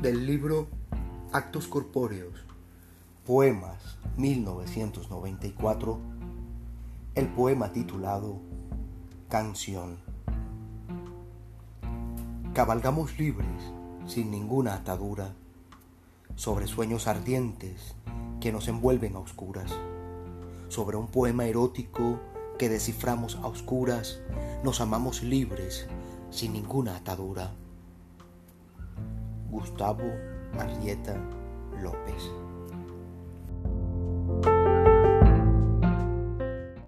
del libro Actos Corpóreos, Poemas 1994, el poema titulado Canción. Cabalgamos libres, sin ninguna atadura, sobre sueños ardientes que nos envuelven a oscuras, sobre un poema erótico que desciframos a oscuras, nos amamos libres, sin ninguna atadura. Gustavo Arrieta López.